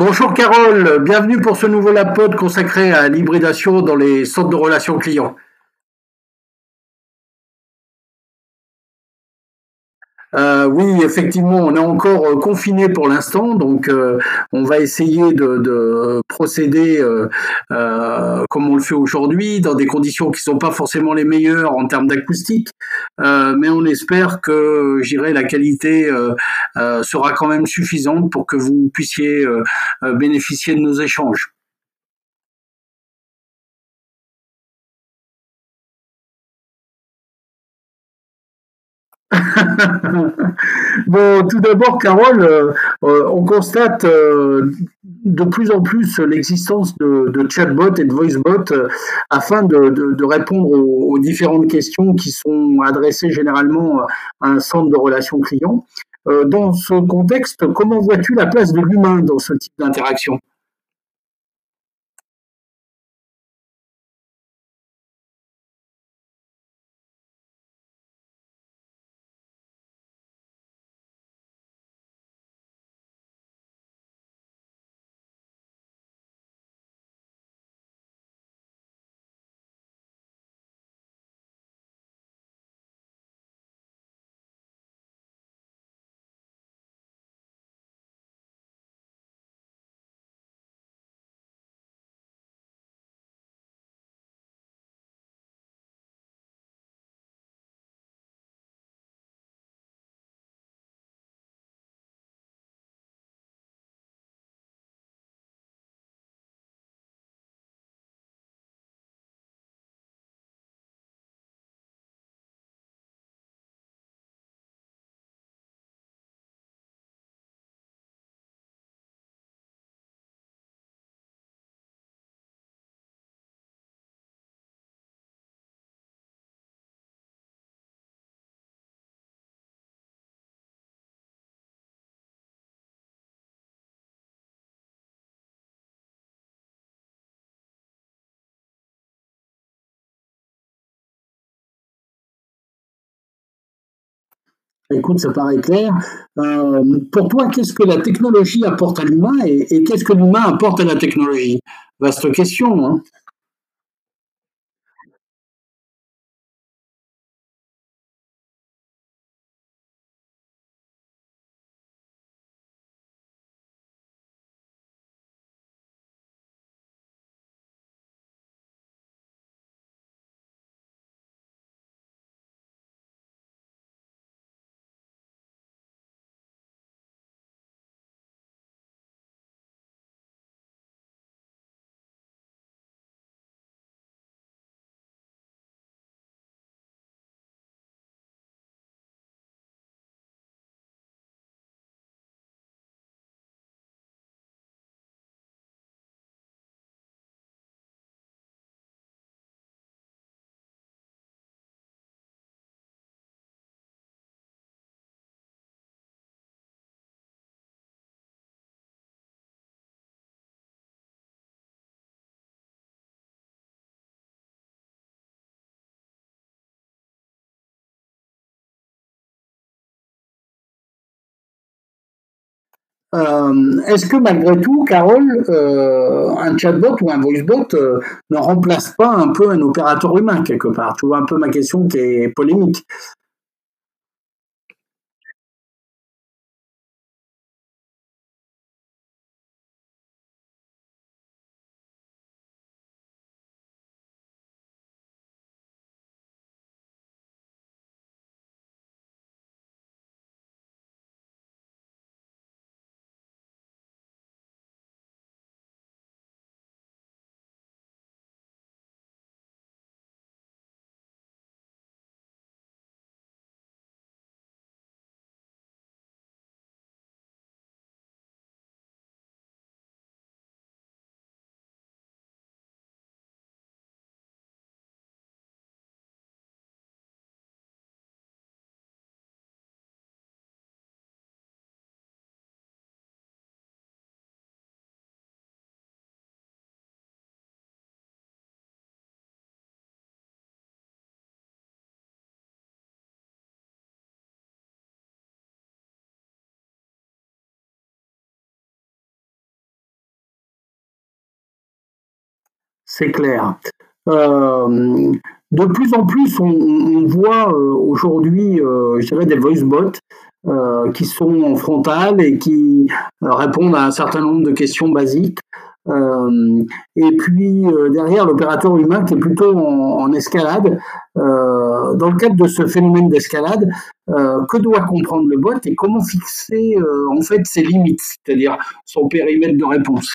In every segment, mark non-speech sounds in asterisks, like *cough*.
Bonjour Carole, bienvenue pour ce nouveau LabPod consacré à l'hybridation dans les centres de relations clients. Euh, oui, effectivement, on est encore euh, confiné pour l'instant, donc euh, on va essayer de, de procéder comme on le fait aujourd'hui, dans des conditions qui sont pas forcément les meilleures en termes d'acoustique, mais on espère que, j'irai, la qualité sera quand même suffisante pour que vous puissiez bénéficier de nos échanges. *laughs* Bon, tout d'abord, Carole, euh, euh, on constate euh, de plus en plus l'existence de, chatbots et de voicebots afin de, répondre aux, différentes questions qui sont adressées généralement à un centre de relations clients. Dans ce contexte, comment vois-tu la place de l'humain dans ce type d'interaction? Écoute, ça paraît clair. Euh, pour toi, qu'est-ce que la technologie apporte à l'humain et, et qu'est-ce que l'humain apporte à la technologie? Vaste question, hein. Euh, est-ce que malgré tout, Carole, euh, un chatbot ou un voicebot euh, ne remplace pas un peu un opérateur humain quelque part? Tu vois un peu ma question qui est polémique. C'est clair. Euh, de plus en plus, on, voit euh, aujourd'hui, euh, je dirais, des voice bots qui sont en frontal et qui répondent à un certain nombre de questions basiques. et puis derrière l'opérateur humain qui est plutôt en, escalade. dans le cadre de ce phénomène d'escalade, que doit comprendre le bot et comment fixer en fait ses limites, c'est-à-dire son périmètre de réponse?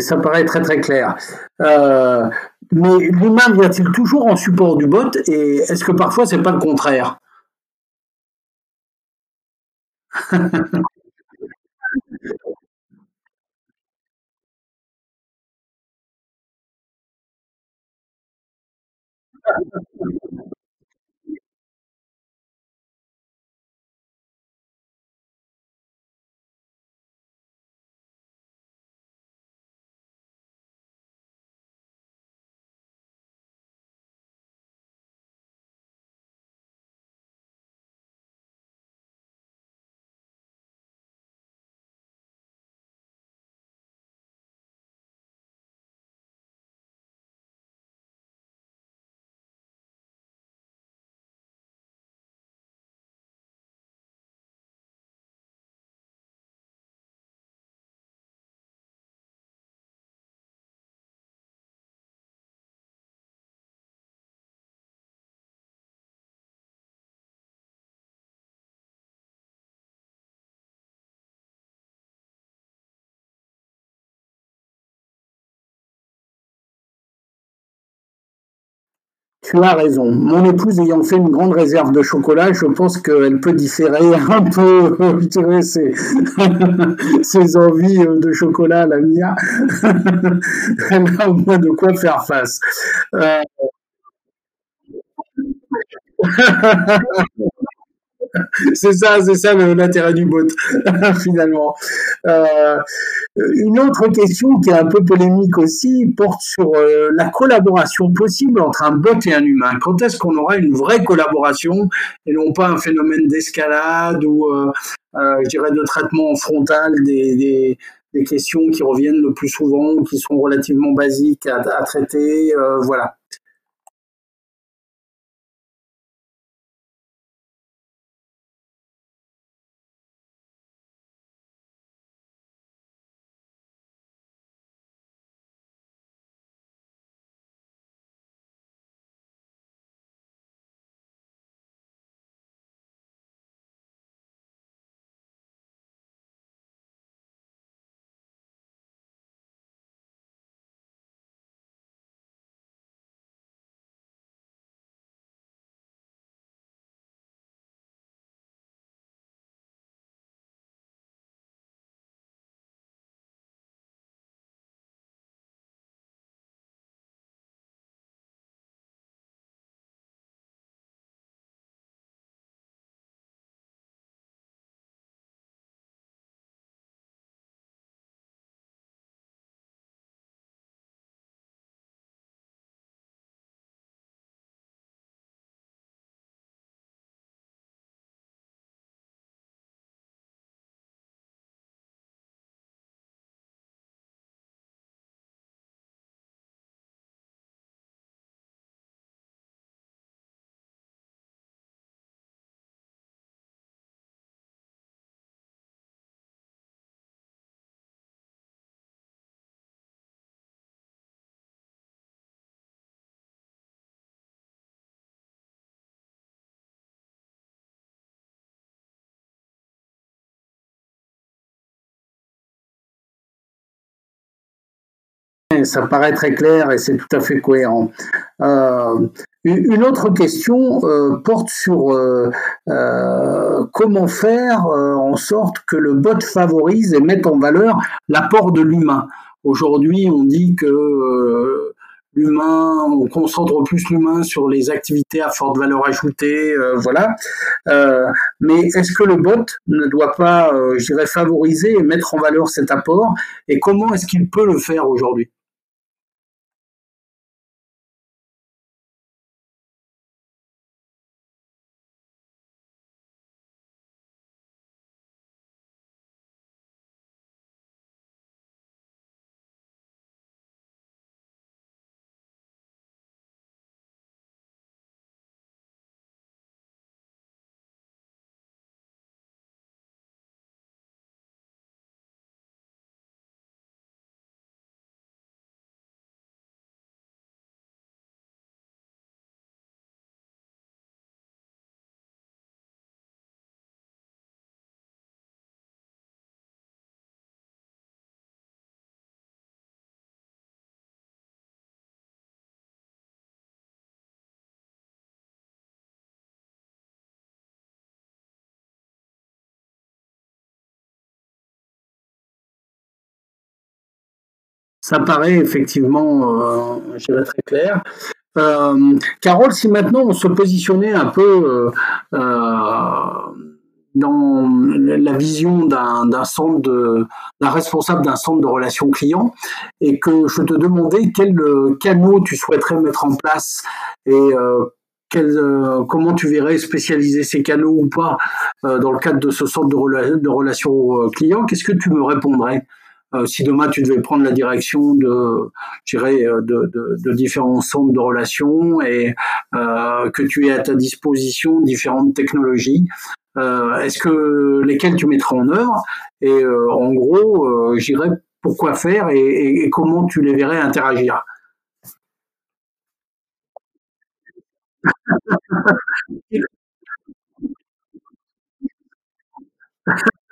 ça paraît très très clair. Euh, mais l'humain vient-il toujours en support du bot et est-ce que parfois c'est pas le contraire? *laughs* Tu as raison. Mon épouse ayant fait une grande réserve de chocolat, je pense qu'elle peut différer *laughs* un peu, dirais, ses, *laughs* envies de chocolat à l'avenir. *laughs* Elle a au moins de quoi faire face. Euh... *laughs* c'est ça, c'est ça l'intérêt du bot, *laughs* finalement. Euh, une autre question qui est un peu polémique aussi porte sur euh, la collaboration possible entre un bot et un humain. Quand est-ce qu'on aura une vraie collaboration et non pas un phénomène d'escalade ou, euh, je dirais, de traitement frontal des, questions qui reviennent le plus souvent ou qui sont relativement basiques à traiter, voilà. Ça paraît très clair et c'est tout à fait cohérent. Euh, une autre question euh, porte sur euh, comment faire en sorte que le bot favorise et mette en valeur l'apport de l'humain. Aujourd'hui, on dit que l'humain, on concentre plus l'humain sur les activités à forte valeur ajoutée, voilà. mais est-ce que le bot ne doit pas, je dirais, favoriser et mettre en valeur cet apport? Et comment est-ce qu'il peut le faire aujourd'hui? Ça paraît effectivement, euh, je dirais très clair. Euh, Carole, si maintenant on se positionnait un peu euh, dans la vision d'un centre d'un responsable d'un centre de relations clients et que je te demandais quel canaux tu souhaiterais mettre en place et comment tu verrais spécialiser ces canaux ou pas dans le cadre de ce centre de, relations clients, qu'est-ce que tu me répondrais? Si demain tu devais prendre la direction de, euh, de, différents centres de relations et euh, que tu aies à ta disposition différentes technologies, est-ce que lesquelles tu mettrais en œuvre Et en gros, j'irais pourquoi faire et, comment tu les verrais interagir? *laughs*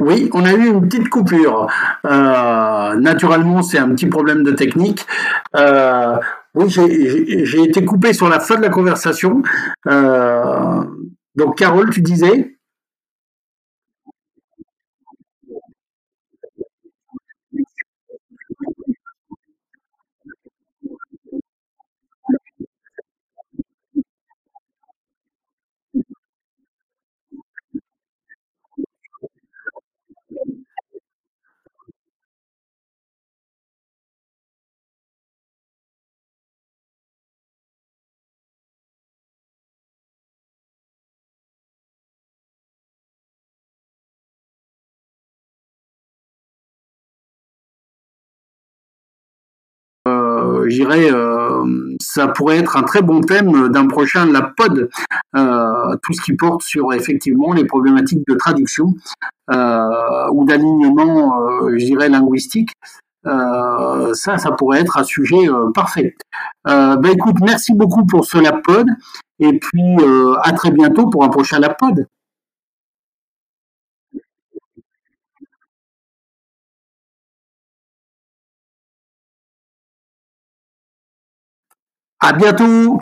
Oui, on a eu une petite coupure. Euh, naturellement, c'est un petit problème de technique. Euh, oui, j'ai été coupé sur la fin de la conversation. Euh, donc, Carole, tu disais? Euh, j'irais, euh, ça pourrait être un très bon thème d'un prochain Lapod, euh, tout ce qui porte sur effectivement les problématiques de traduction euh, ou d'alignement, je dirais, linguistique. Ça, ça pourrait être un sujet parfait. Euh, ben écoute, merci beaucoup pour ce Lapod, et puis à très bientôt pour un prochain Lapod. À bientôt.